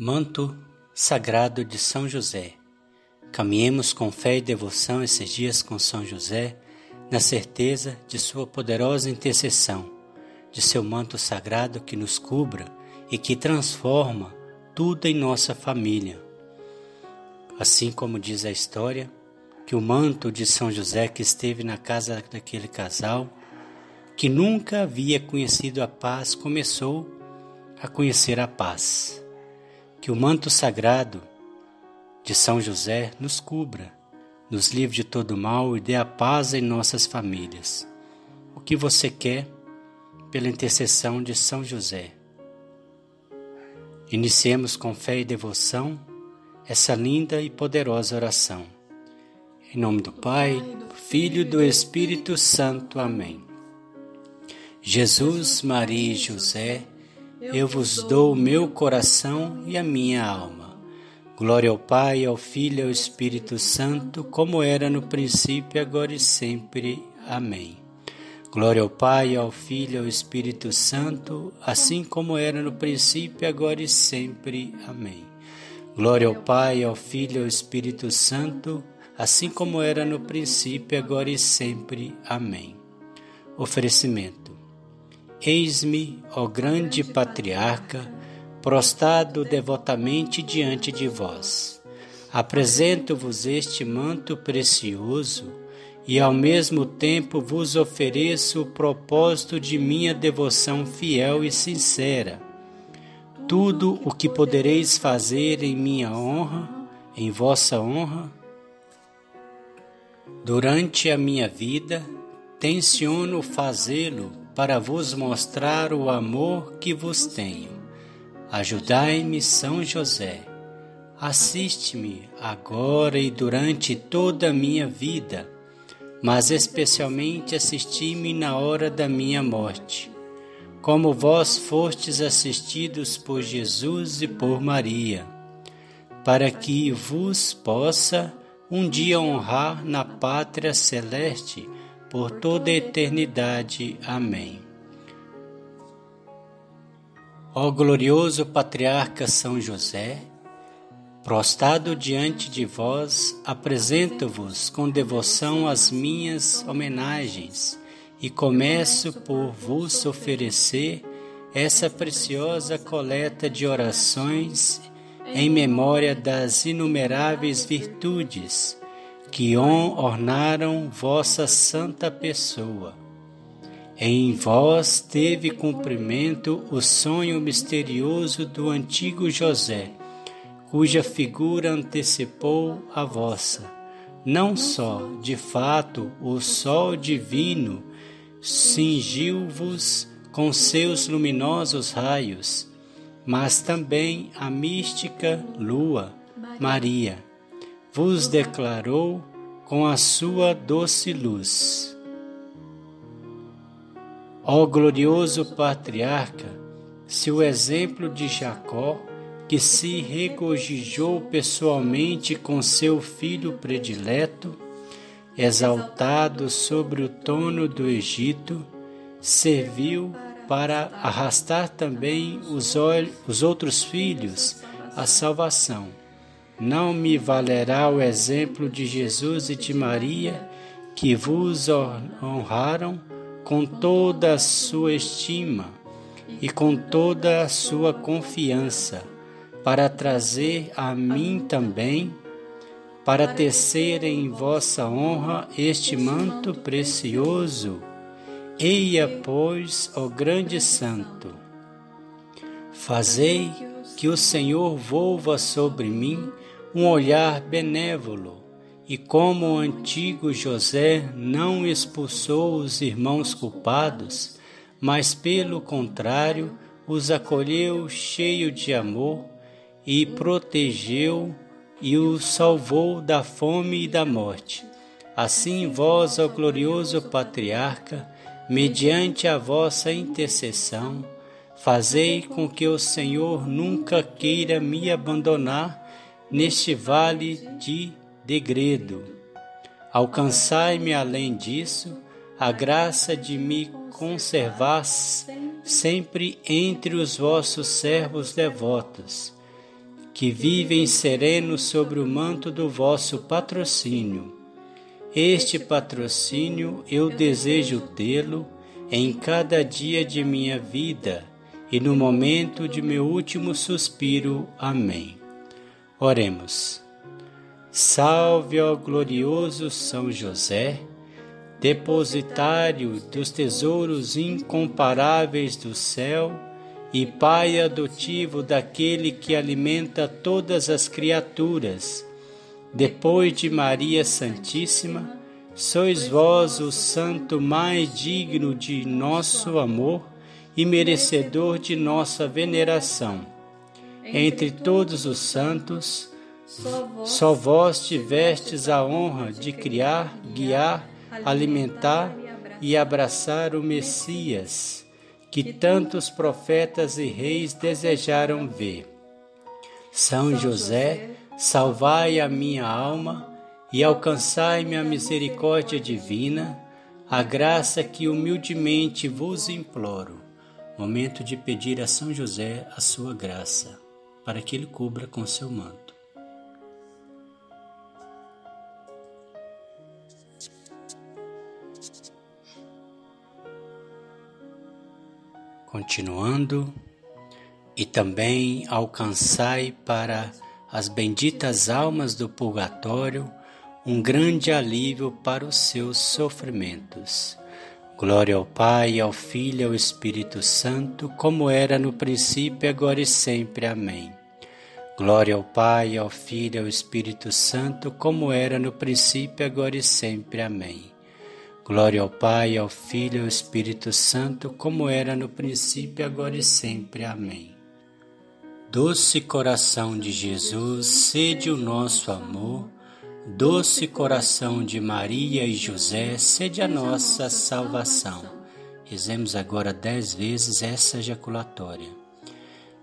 Manto Sagrado de São José. Caminhemos com fé e devoção esses dias com São José, na certeza de sua poderosa intercessão, de seu manto sagrado que nos cubra e que transforma tudo em nossa família. Assim como diz a história, que o manto de São José que esteve na casa daquele casal, que nunca havia conhecido a paz, começou a conhecer a paz que o manto sagrado de São José nos cubra, nos livre de todo mal e dê a paz em nossas famílias. O que você quer pela intercessão de São José? Iniciemos com fé e devoção essa linda e poderosa oração. Em nome do Pai, do Filho e do Espírito Santo. Amém. Jesus, Maria e José, eu vos dou o meu coração e a minha alma. Glória ao Pai, ao Filho e ao Espírito Santo, como era no princípio, agora e sempre. Amém. Glória ao Pai, ao Filho e ao Espírito Santo, assim como era no princípio, agora e sempre. Amém. Glória ao Pai, ao Filho e ao Espírito Santo, assim como era no princípio, agora e sempre. Amém. Oferecimento Eis-me, ó grande patriarca, prostrado devotamente diante de vós. Apresento-vos este manto precioso e ao mesmo tempo vos ofereço o propósito de minha devoção fiel e sincera. Tudo o que podereis fazer em minha honra, em vossa honra, durante a minha vida, tenciono fazê-lo para vos mostrar o amor que vos tenho. Ajudai-me, São José. Assiste-me agora e durante toda a minha vida, mas especialmente assisti-me na hora da minha morte, como vós fostes assistidos por Jesus e por Maria, para que vos possa um dia honrar na pátria celeste por toda a eternidade. Amém. Ó glorioso patriarca São José, prostrado diante de vós, apresento-vos com devoção as minhas homenagens e começo por vos oferecer essa preciosa coleta de orações em memória das inumeráveis virtudes que ornaram vossa santa pessoa. Em vós teve cumprimento o sonho misterioso do antigo José, cuja figura antecipou a vossa. Não só, de fato, o sol divino cingiu-vos com seus luminosos raios, mas também a mística lua, Maria vos declarou com a sua doce luz. Ó glorioso patriarca, se o exemplo de Jacó, que se regozijou pessoalmente com seu filho predileto, exaltado sobre o trono do Egito, serviu para arrastar também os, os outros filhos à salvação não me valerá o exemplo de Jesus e de Maria, que vos honraram com toda a sua estima e com toda a sua confiança, para trazer a mim também, para tecer em vossa honra este manto precioso. Eia, pois, ó grande santo, fazei que o Senhor volva sobre mim um olhar benévolo, e como o antigo José não expulsou os irmãos culpados, mas pelo contrário os acolheu cheio de amor e protegeu e os salvou da fome e da morte. Assim vós, ó glorioso patriarca, mediante a vossa intercessão, fazei com que o Senhor nunca queira me abandonar neste vale de degredo. Alcançai-me além disso a graça de me conservar sempre entre os vossos servos devotos, que vivem serenos sobre o manto do vosso patrocínio. Este patrocínio eu desejo tê-lo em cada dia de minha vida e no momento de meu último suspiro. Amém. Oremos. Salve, ó glorioso São José, depositário dos tesouros incomparáveis do céu e Pai adotivo daquele que alimenta todas as criaturas. Depois de Maria Santíssima, sois vós o santo mais digno de nosso amor e merecedor de nossa veneração. Entre todos os santos, só vós tivestes a honra de criar, guiar, alimentar e abraçar o Messias, que tantos profetas e reis desejaram ver. São José, salvai a minha alma e alcançai-me a misericórdia divina, a graça que humildemente vos imploro. Momento de pedir a São José a sua graça, para que ele cubra com seu manto. Continuando, e também alcançai para as benditas almas do purgatório um grande alívio para os seus sofrimentos Glória ao Pai, ao Filho e ao Espírito Santo, como era no princípio, agora e sempre. Amém. Glória ao Pai, ao Filho e ao Espírito Santo, como era no princípio, agora e sempre. Amém. Glória ao Pai, ao Filho e ao Espírito Santo, como era no princípio, agora e sempre. Amém. Doce coração de Jesus, sede o nosso amor Doce coração de Maria e José, sede a nossa salvação. Rezemos agora dez vezes essa ejaculatória.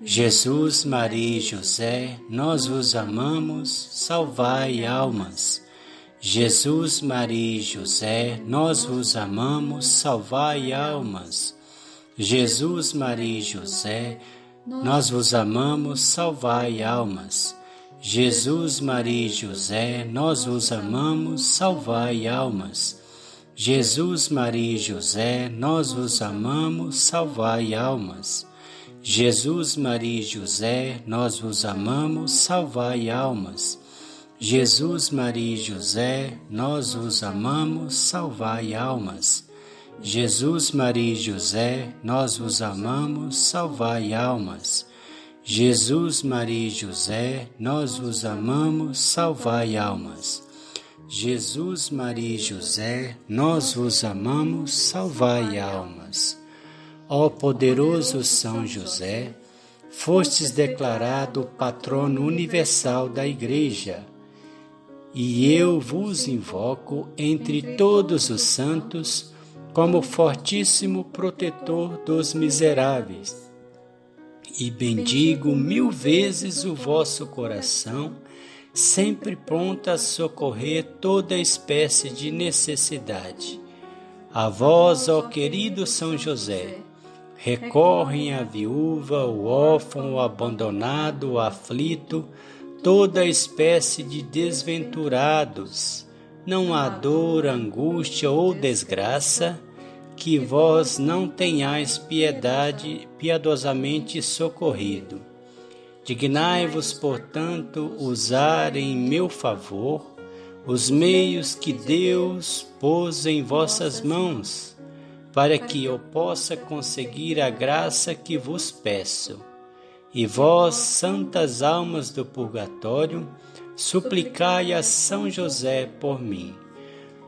Jesus, Maria e José, nós vos amamos, salvai almas. Jesus, Maria e José, nós vos amamos, salvai almas. Jesus, Maria e José, nós vos amamos, salvai almas. Jesus, Maria e José, nós vos amamos, salvai almas. Jesus, Maria e José, nós vos amamos, salvai almas. Jesus, Maria e José, nós vos amamos, salvai almas. Jesus, Maria e José, nós vos amamos, salvai almas. Jesus, Maria e José, nós vos amamos, salvai almas. Jesus, Maria e José, nós vos amamos, salvai almas. Jesus, Maria e José, nós vos amamos, salvai almas. Ó poderoso São José, fostes declarado patrono universal da Igreja, e eu vos invoco entre todos os santos como fortíssimo protetor dos miseráveis e bendigo mil vezes o vosso coração, sempre pronto a socorrer toda espécie de necessidade. A vós, ó querido São José, recorrem a viúva, o órfão, o abandonado, o aflito, toda espécie de desventurados. Não há dor, angústia ou desgraça que vós não tenhais piedade piedosamente socorrido. Dignai-vos, portanto, usar em meu favor os meios que Deus pôs em vossas mãos, para que eu possa conseguir a graça que vos peço. E vós, santas almas do purgatório, suplicai a São José por mim.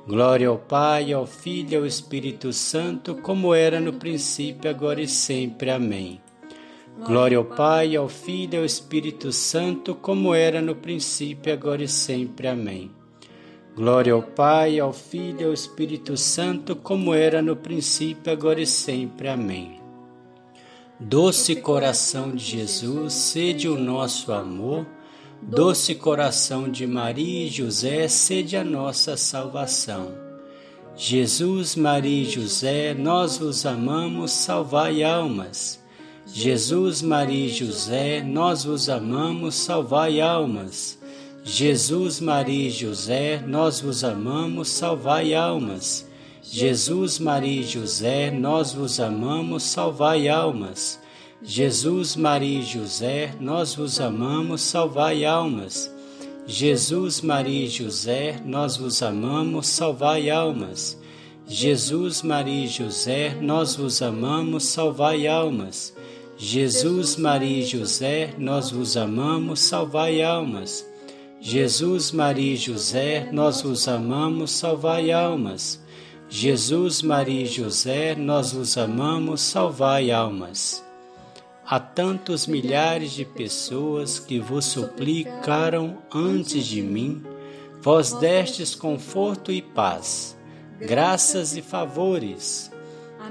Glória ao Pai, ao Filho e ao Espírito Santo, como era no princípio, agora e sempre. Amém. Glória ao Pai, ao Filho e ao Espírito Santo, como era no princípio, agora e sempre. Amém. Glória ao Pai, ao Filho e ao Espírito Santo, como era no princípio, agora e sempre. Amém. Doce coração de Jesus, sede o nosso amor Doce coração de Maria e José, sede a nossa salvação. Jesus, Maria e José, nós vos amamos, salvai almas. Jesus, Maria e José, nós vos amamos, salvai almas. Jesus, Maria e José, nós vos amamos, salvai almas. Jesus, Maria e José, nós vos amamos, salvai almas. Jesus, Maria e José, nós vos amamos, salvai almas. Jesus, Maria e José, nós vos amamos, salvai almas. Jesus, Maria e José, nós vos amamos, salvai almas. Jesus, Maria e José, nós vos amamos, salvai almas. Jesus, Maria e José, nós vos amamos, salvai almas. Jesus, Maria e José, nós vos amamos, salvai almas. Há tantos milhares de pessoas que vos suplicaram antes de mim, vós destes conforto e paz, graças e favores.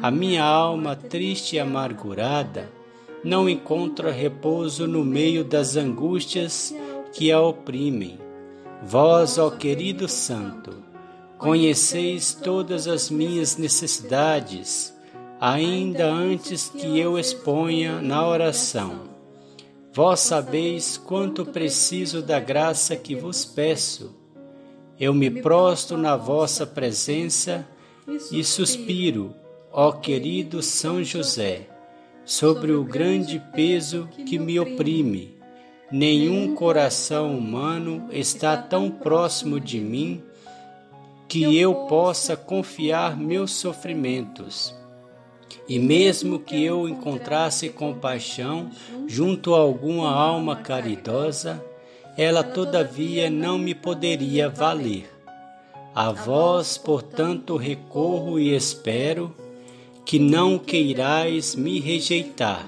A minha alma triste e amargurada não encontra repouso no meio das angústias que a oprimem. Vós, ó querido Santo, conheceis todas as minhas necessidades ainda antes que eu exponha na oração. Vós sabeis quanto preciso da graça que vos peço. Eu me prostro na vossa presença e suspiro, ó querido São José, sobre o grande peso que me oprime. Nenhum coração humano está tão próximo de mim que eu possa confiar meus sofrimentos. E mesmo que eu encontrasse compaixão junto a alguma alma caridosa, ela todavia não me poderia valer. A vós, portanto, recorro e espero que não queirais me rejeitar,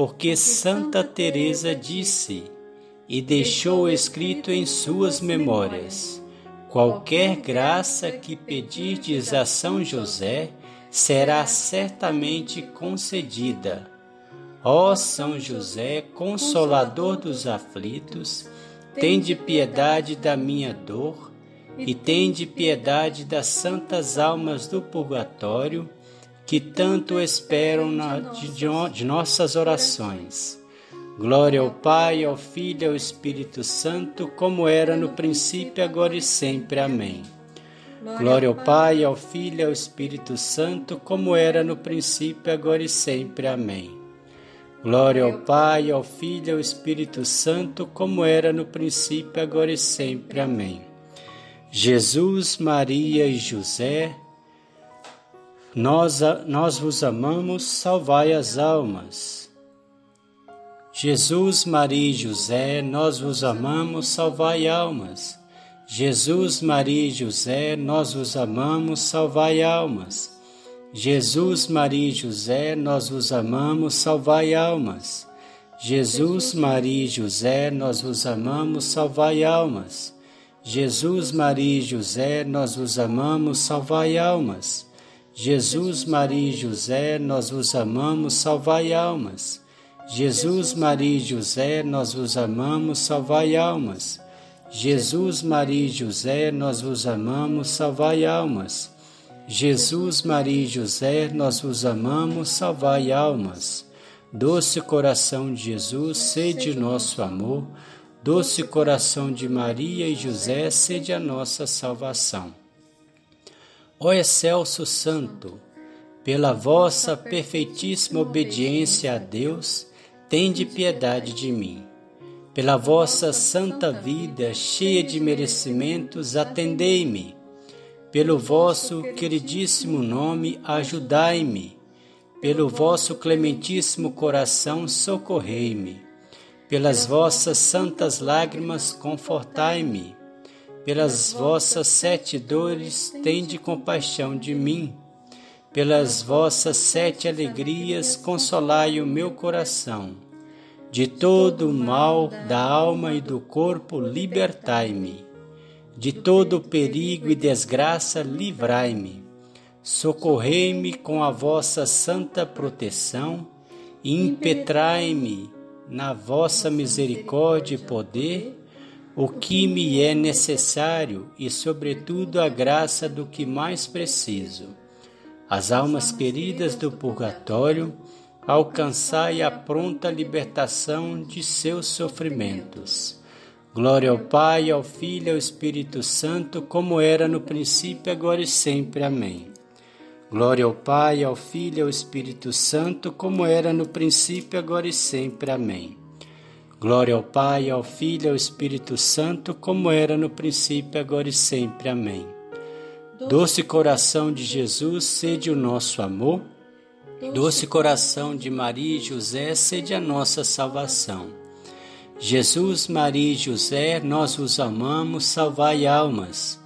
porque Santa Teresa disse e deixou escrito em suas memórias: qualquer graça que pedirdes a São José, será certamente concedida. Ó São José, consolador dos aflitos, tende piedade da minha dor e tende piedade das santas almas do purgatório que tanto esperam na, de, de nossas orações. Glória ao Pai, ao Filho e ao Espírito Santo, como era no princípio, agora e sempre. Amém. Glória ao Pai, ao Filho e ao Espírito Santo, como era no princípio, agora e sempre. Amém. Glória ao Pai, ao Filho e ao Espírito Santo, como era no princípio, agora e sempre. Amém. Jesus, Maria e José, nós, nós vos amamos, salvai as almas. Jesus, Maria e José, nós vos amamos, salvai almas. Jesus, Maria e José, nós vos amamos, salvai almas. Jesus, Maria e José, nós vos amamos, salvai almas. Jesus, Maria e José, nós vos amamos, salvai almas. Jesus, Maria e José, nós vos amamos, salvai almas. Jesus, Maria e José, nós vos amamos, salvai almas. Jesus, Maria e José, nós vos amamos, salvai almas. Jesus, Maria e José, nós vos amamos, salvai almas. Jesus, Maria e José, nós vos amamos, salvai almas. Doce coração de Jesus, sede nosso amor. Doce coração de Maria e José, sede a nossa salvação. Ó excelso Santo, pela vossa perfeitíssima obediência a Deus, tende piedade de mim pela vossa santa vida, cheia de merecimentos, atendei-me. Pelo vosso queridíssimo nome, ajudai-me. Pelo vosso clementíssimo coração, socorrei-me. Pelas vossas santas lágrimas, confortai-me. Pelas vossas sete dores, tende compaixão de mim. Pelas vossas sete alegrias, consolai o meu coração de todo o mal da alma e do corpo, libertai-me. De todo perigo e desgraça, livrai-me. Socorrei-me com a vossa santa proteção e impetrai-me na vossa misericórdia e poder o que me é necessário e, sobretudo, a graça do que mais preciso. As almas queridas do purgatório, alcançai a pronta libertação de seus sofrimentos. Glória ao Pai, ao Filho e ao Espírito Santo, como era no princípio, agora e sempre. Amém. Glória ao Pai, ao Filho e ao Espírito Santo, como era no princípio, agora e sempre. Amém. Glória ao Pai, ao Filho e ao Espírito Santo, como era no princípio, agora e sempre. Amém. Doce coração de Jesus, sede o nosso amor. Doce coração de Maria e José, sede a nossa salvação. Jesus, Maria e José, nós vos amamos, salvai almas.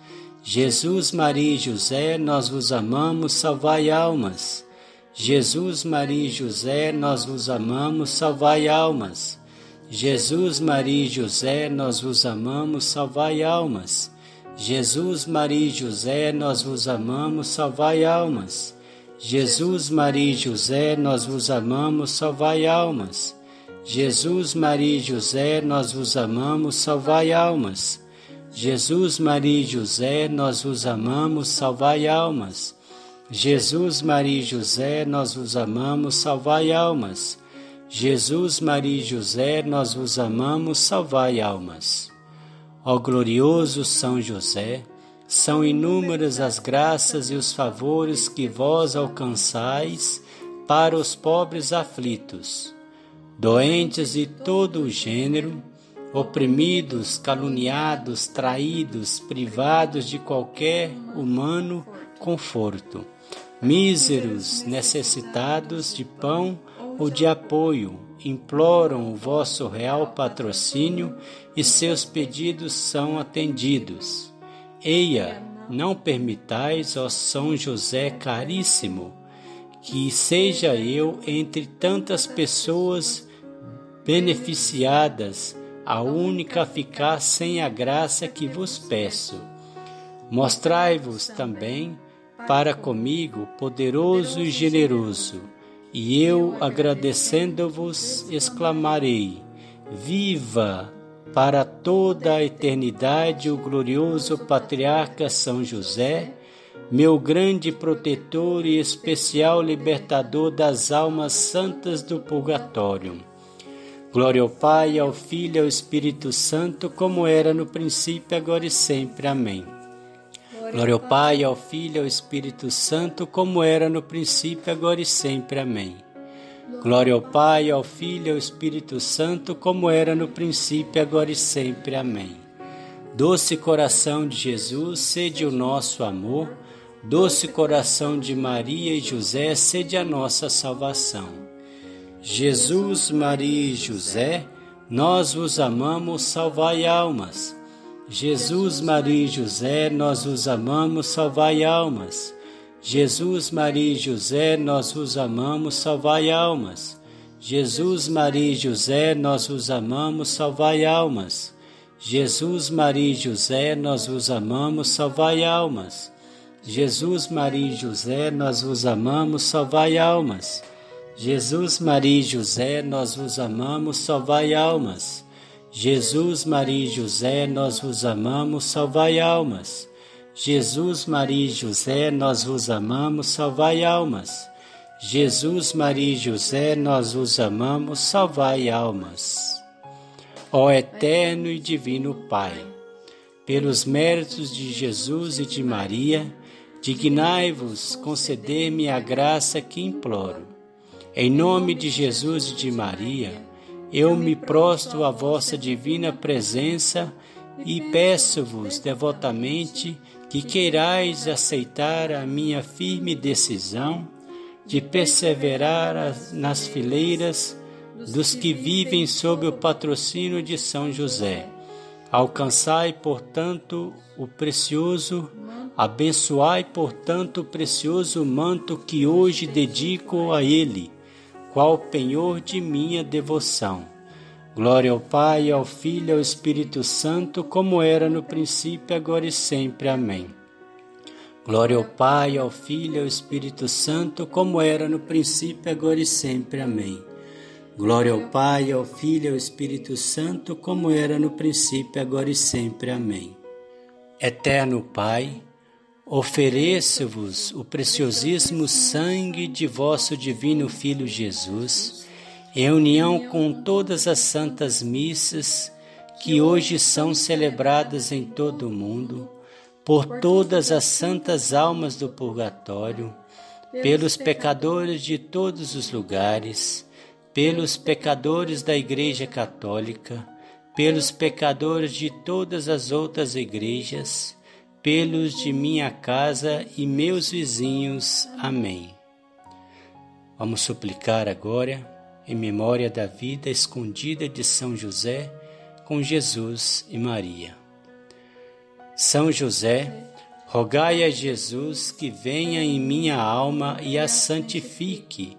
Jesus, Maria e José, nós vos amamos, salvai almas. Jesus, Maria e José, nós vos amamos, salvai almas. Jesus, Maria e José, nós vos amamos, salvai almas. Jesus, Maria e José, nós vos amamos, salvai almas. Jesus, Maria e José, nós vos amamos, salvai almas. Jesus, Maria e José, nós vos amamos, salvai almas. Jesus, Maria e José, nós vos amamos, salvai almas. Jesus, Maria e José, nós vos amamos, salvai almas. Jesus, Maria e José, nós vos amamos, salvai almas. Ó glorioso São José, são inúmeras as graças e os favores que vós alcançais para os pobres aflitos, doentes de todo o gênero, oprimidos, caluniados, traídos, privados de qualquer humano conforto, míseros, necessitados de pão ou de apoio, imploram o vosso real patrocínio e seus pedidos são atendidos. Eia, não permitais, ó São José caríssimo, que seja eu entre tantas pessoas beneficiadas, a única a ficar sem a graça que vos peço. Mostrai-vos também para comigo poderoso e generoso, e eu, agradecendo-vos, exclamarei: Viva! para toda a eternidade o glorioso patriarca São José, meu grande protetor e especial libertador das almas santas do purgatório. Glória ao Pai, ao Filho e ao Espírito Santo, como era no princípio, agora e sempre. Amém. Glória ao Pai, ao Filho e ao Espírito Santo, como era no princípio, agora e sempre. Amém. Glória ao Pai, ao Filho e ao Espírito Santo, como era no princípio, agora e sempre. Amém. Doce coração de Jesus, sede o nosso amor. Doce coração de Maria e José, sede a nossa salvação. Jesus, Maria e José, nós vos amamos, salvai almas. Jesus, Maria e José, nós vos amamos, salvai almas. Jesus, Maria e José, nós vos amamos, salvai almas. Jesus, Maria e José, nós vos amamos, salvai almas. Jesus, Maria e José, nós vos amamos, salvai almas. Jesus, Maria e José, nós vos amamos, salvai almas. Jesus, Maria e José, nós vos amamos, salvai almas. Jesus, Maria e José, nós vos amamos, salvai almas. Jesus, Maria e José, nós vos amamos, salvai almas. Jesus, Maria e José, nós vos amamos, salvai almas. Ó eterno e divino Pai, pelos méritos de Jesus e de Maria, dignai-vos conceder-me a graça que imploro. Em nome de Jesus e de Maria, eu me prostro à vossa divina presença e peço-vos devotamente que queirais aceitar a minha firme decisão de perseverar nas fileiras dos que vivem sob o patrocínio de São José. Alcançai, portanto, o precioso, abençoai, portanto, o precioso manto que hoje dedico a Ele, qual penhor de minha devoção Glória ao Pai, ao Filho e ao Espírito Santo, como era no princípio, agora e sempre. Amém. Glória ao Pai, ao Filho e ao Espírito Santo, como era no princípio, agora e sempre. Amém. Glória ao Pai, ao Filho e ao Espírito Santo, como era no princípio, agora e sempre. Amém. Eterno Pai, Ofereço-vos o preciosíssimo sangue de vosso divino Filho Jesus, em união com todas as santas missas que hoje são celebradas em todo o mundo, por todas as santas almas do purgatório, pelos pecadores de todos os lugares, pelos pecadores da Igreja Católica, pelos pecadores de todas as outras igrejas, pelos de minha casa e meus vizinhos. Amém. Vamos suplicar agora, em memória da vida escondida de São José, com Jesus e Maria. São José, rogai a Jesus que venha em minha alma e a santifique.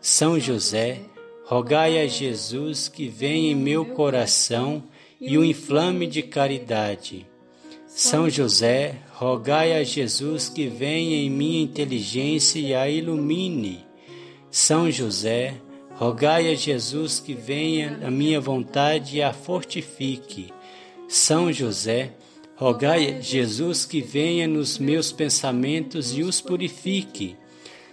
São José, rogai a Jesus que venha em meu coração e o inflame de caridade. São José, rogai a Jesus que venha em minha inteligência e a ilumine. São José, rogai a Jesus que venha a minha vontade e a fortifique. São José, rogai a Jesus que venha nos meus pensamentos e os purifique.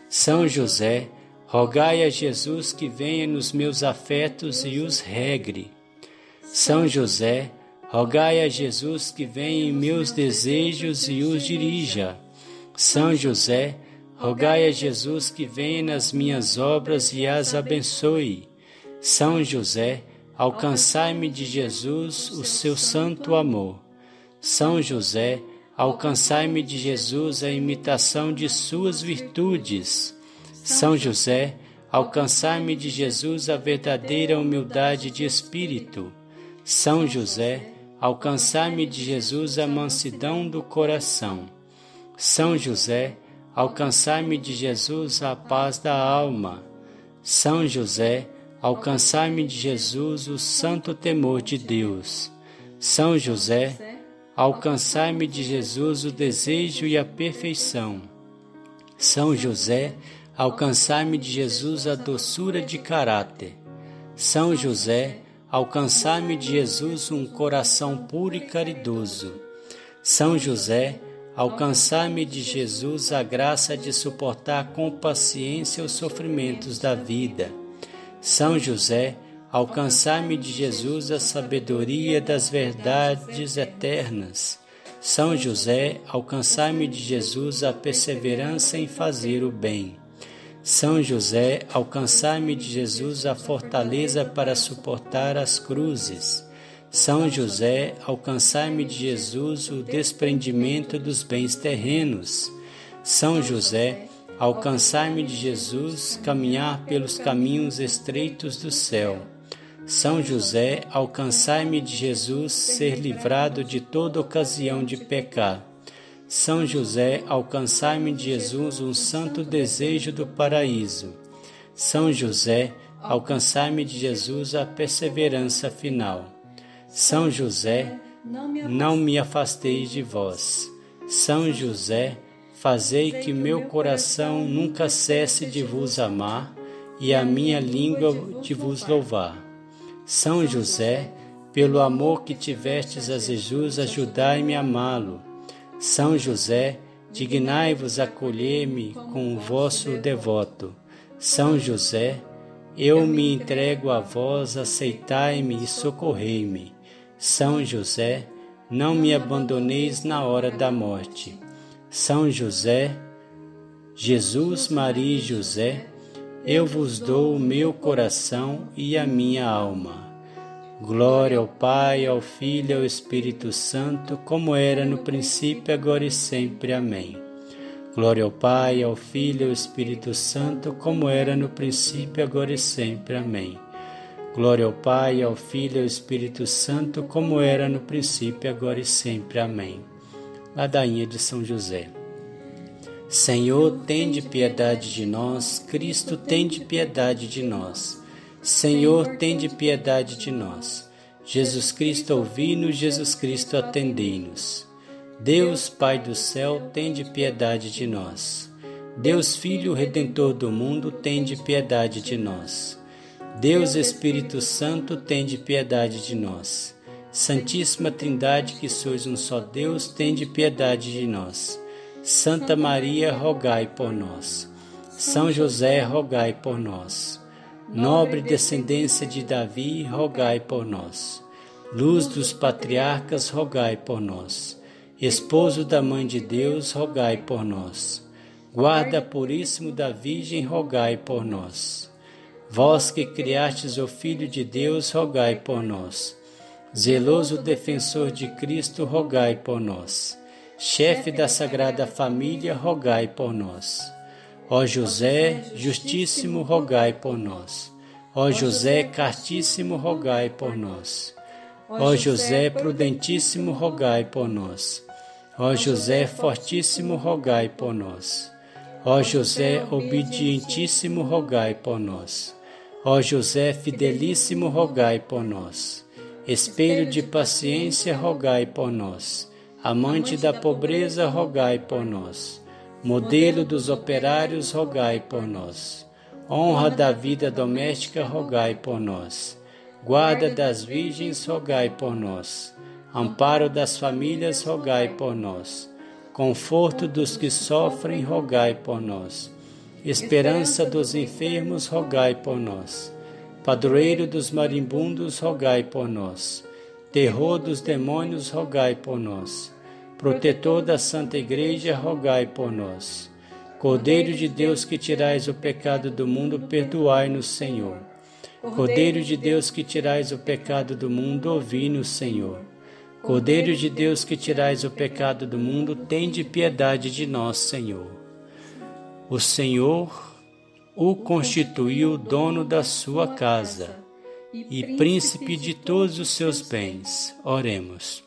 São José, rogai a Jesus que venha nos meus afetos e os regre. São José, Rogai a Jesus que venha em meus desejos e os dirija. São José, rogai a Jesus que venha nas minhas obras e as abençoe. São José, alcançai-me de Jesus o seu santo amor. São José, alcançai-me de Jesus a imitação de suas virtudes. São José, alcançai-me de Jesus a verdadeira humildade de espírito. São José, alcançai-me de Jesus a mansidão do coração. São José, alcançai-me de Jesus a paz da alma. São José, alcançai-me de Jesus o santo temor de Deus. São José, alcançai-me de Jesus o desejo e a perfeição. São José, alcançai-me de Jesus a doçura de caráter. São José, alcançai-me de Jesus um coração puro e caridoso. São José, alcançai-me de Jesus a graça de suportar com paciência os sofrimentos da vida. São José, alcançai-me de Jesus a sabedoria das verdades eternas. São José, alcançai-me de Jesus a perseverança em fazer o bem. São José, alcançai-me de Jesus a fortaleza para suportar as cruzes. São José, alcançai-me de Jesus o desprendimento dos bens terrenos. São José, alcançai-me de Jesus caminhar pelos caminhos estreitos do céu. São José, alcançai-me de Jesus ser livrado de toda ocasião de pecar. São José, alcançai-me de Jesus um santo desejo do paraíso. São José, alcançai-me de Jesus a perseverança final. São José, não me afasteis de vós. São José, fazei que meu coração nunca cesse de vos amar e a minha língua de vos louvar. São José, pelo amor que tivestes a Jesus, ajudai-me a amá-lo são José, dignai-vos acolher-me com o vosso devoto. São José, eu me entrego a vós, aceitai-me e socorrei-me. São José, não me abandoneis na hora da morte. São José, Jesus, Maria e José, eu vos dou o meu coração e a minha alma. Glória ao Pai, ao Filho e ao Espírito Santo, como era no princípio, agora e sempre. Amém. Glória ao Pai, ao Filho e ao Espírito Santo, como era no princípio, agora e sempre. Amém. Glória ao Pai, ao Filho e ao Espírito Santo, como era no princípio, agora e sempre. Amém. Ladainha de São José. Senhor, tende piedade de nós. Cristo, tende piedade de nós. Senhor, tende piedade de nós. Jesus Cristo, ouvi-nos, Jesus Cristo, atendei-nos. Deus, Pai do céu, tende piedade de nós. Deus, Filho Redentor do mundo, tende piedade de nós. Deus Espírito Santo, tende piedade de nós. Santíssima Trindade, que sois um só Deus, tende piedade de nós. Santa Maria, rogai por nós. São José, rogai por nós. Nobre descendência de Davi, rogai por nós. Luz dos patriarcas, rogai por nós. Esposo da Mãe de Deus, rogai por nós. Guarda puríssimo da Virgem, rogai por nós. Vós que criastes o Filho de Deus, rogai por nós. Zeloso defensor de Cristo, rogai por nós. Chefe da Sagrada Família, rogai por nós. Ó José, justíssimo, rogai por nós. Ó José, cartíssimo, rogai por nós. Ó José, prudentíssimo, rogai por nós. Ó José, fortíssimo, rogai por nós. Ó José, obedientíssimo, rogai por nós. Ó José fidelíssimo, rogai por nós. Espelho de paciência, rogai por nós. Amante da pobreza, rogai por nós. Modelo dos operários, rogai por nós. Honra da vida doméstica, rogai por nós. Guarda das virgens, rogai por nós. Amparo das famílias, rogai por nós. Conforto dos que sofrem, rogai por nós. Esperança dos enfermos, rogai por nós. Padroeiro dos marimbundos, rogai por nós. Terror dos demônios, rogai por nós. Protetor da Santa Igreja, rogai por nós. Cordeiro de Deus que tirais o pecado do mundo, perdoai-nos, Senhor. Cordeiro de Deus que tirais o pecado do mundo, ouvi-nos, Senhor. Cordeiro de Deus que tirais o pecado do mundo, tende piedade de nós, Senhor o Senhor o constituiu dono da sua casa e príncipe de todos os seus bens. Oremos.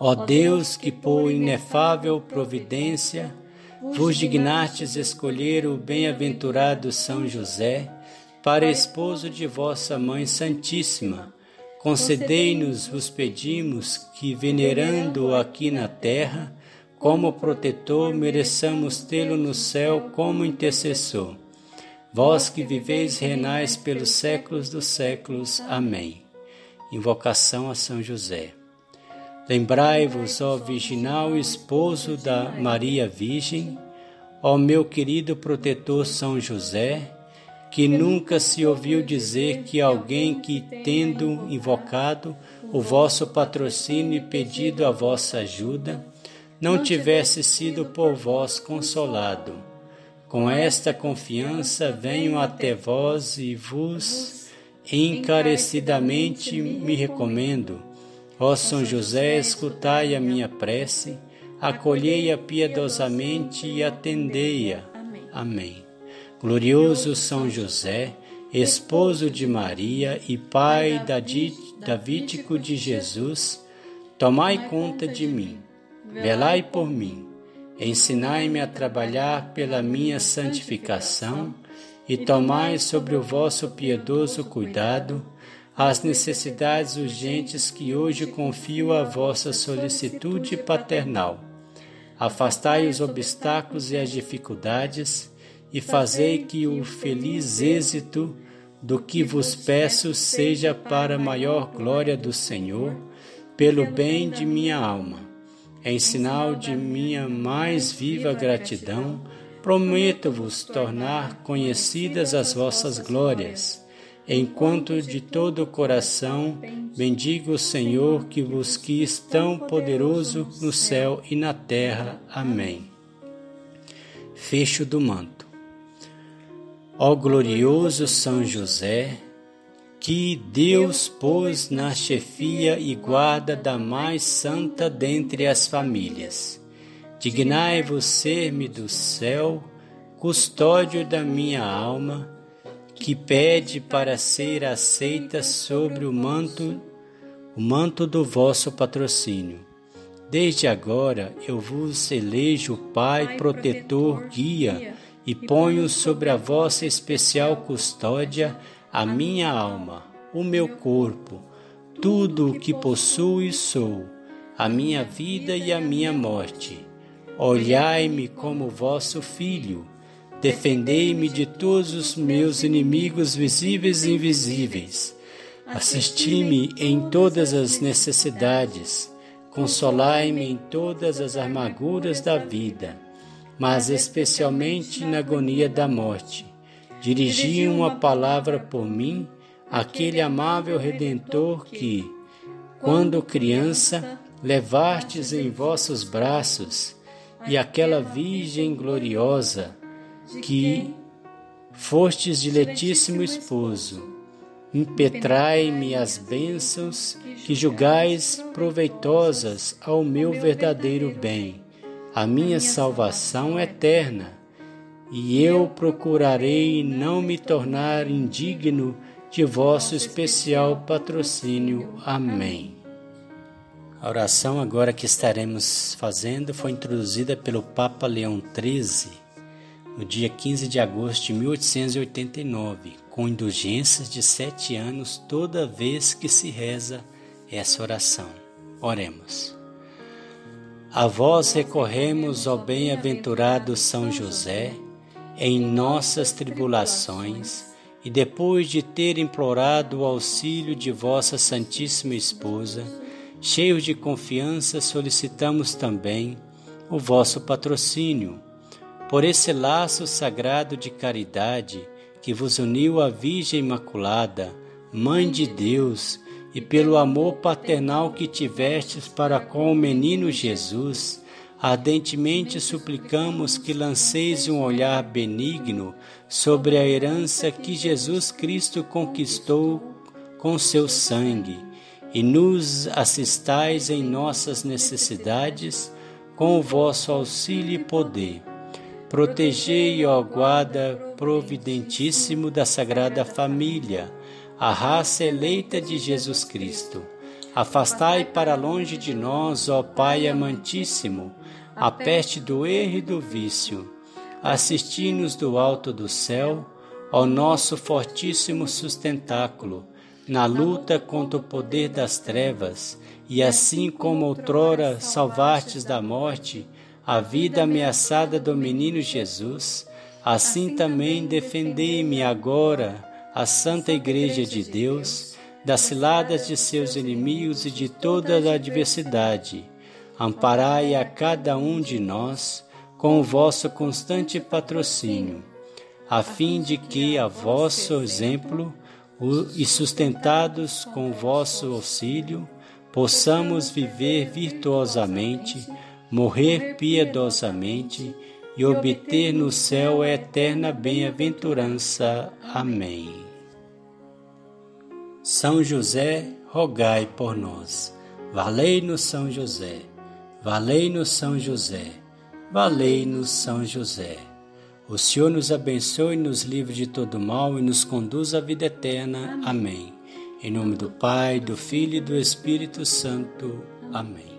Ó Deus, que por inefável providência vos dignastes escolher o bem-aventurado São José para esposo de vossa Mãe Santíssima, concedei-nos, vos pedimos, que, venerando-o aqui na terra, como protetor, mereçamos tê-lo no céu como intercessor. Vós que viveis renais pelos séculos dos séculos. Amém. Invocação a São José. Lembrai-vos, ó virginal esposo da Maria Virgem, ó meu querido protetor São José, que nunca se ouviu dizer que alguém que, tendo invocado o vosso patrocínio e pedido a vossa ajuda, não tivesse sido por vós consolado. Com esta confiança venho até vós e vos encarecidamente me recomendo. Ó São José, escutai a minha prece, acolhei-a piedosamente e atendei-a. Amém. Glorioso São José, esposo de Maria e pai davídico de Jesus, tomai conta de mim velai por mim, ensinai-me a trabalhar pela minha santificação e tomai sobre o vosso piedoso cuidado as necessidades urgentes que hoje confio à vossa solicitude paternal. Afastai os obstáculos e as dificuldades e fazei que o feliz êxito do que vos peço seja para a maior glória do Senhor, pelo bem de minha alma em sinal de minha mais viva gratidão, prometo-vos tornar conhecidas as vossas glórias, enquanto de todo o coração bendigo o Senhor que vos quis tão poderoso no céu e na terra. Amém. Fecho do manto. Ó glorioso São José, que Deus pôs na chefia e guarda da mais santa dentre as famílias. Dignai-vos ser-me do céu, custódio da minha alma, que pede para ser aceita sobre o manto, o manto do vosso patrocínio. Desde agora eu vos elejo Pai, protetor, guia, e ponho sobre a vossa especial custódia a minha alma, o meu corpo, tudo o que possuo e sou, a minha vida e a minha morte. Olhai-me como vosso filho, defendei-me de todos os meus inimigos visíveis e invisíveis. Assisti-me em todas as necessidades, consolai-me em todas as amarguras da vida, mas especialmente na agonia da morte. Dirigi uma palavra por mim, aquele amável Redentor que, quando criança, levastes em vossos braços, e aquela Virgem gloriosa que fostes diletíssimo esposo, impetrai-me as bênçãos que julgais proveitosas ao meu verdadeiro bem, a minha salvação eterna, e eu procurarei não me tornar indigno de vosso especial patrocínio. Amém. A oração agora que estaremos fazendo foi introduzida pelo Papa Leão XIII no dia 15 de agosto de 1889, com indulgências de sete anos toda vez que se reza essa oração. Oremos. A vós recorremos, ó bem-aventurado São José, em nossas tribulações, e depois de ter implorado o auxílio de vossa Santíssima Esposa, cheios de confiança, solicitamos também o vosso patrocínio por esse laço sagrado de caridade que vos uniu à Virgem Imaculada, Mãe de Deus, e pelo amor paternal que tivestes para com o menino Jesus, ardentemente suplicamos que lanceis um olhar benigno sobre a herança que Jesus Cristo conquistou com seu sangue e nos assistais em nossas necessidades com o vosso auxílio e poder Protegei, ó guarda providentíssimo da Sagrada Família, a raça eleita de Jesus Cristo. Afastai para longe de nós, ó Pai amantíssimo, a peste do erro e do vício. Assisti-nos do alto do céu, ó nosso fortíssimo sustentáculo, na luta contra o poder das trevas, e assim como outrora salvastes da morte, a vida ameaçada do menino Jesus, assim também defendei-me agora, a Santa Igreja de Deus, das ciladas de seus inimigos e de toda a adversidade. Amparai a cada um de nós com o vosso constante patrocínio, a fim de que, a vosso exemplo e sustentados com o vosso auxílio, possamos viver virtuosamente morrer piedosamente e obter no céu a eterna bem-aventurança. Amém. São José, rogai por nós. Valei-nos São José. Valei-nos São José. Valei-nos São José. O Senhor nos abençoe, nos livre de todo mal e nos conduz à vida eterna. Amém. Em nome do Pai, do Filho e do Espírito Santo. Amém.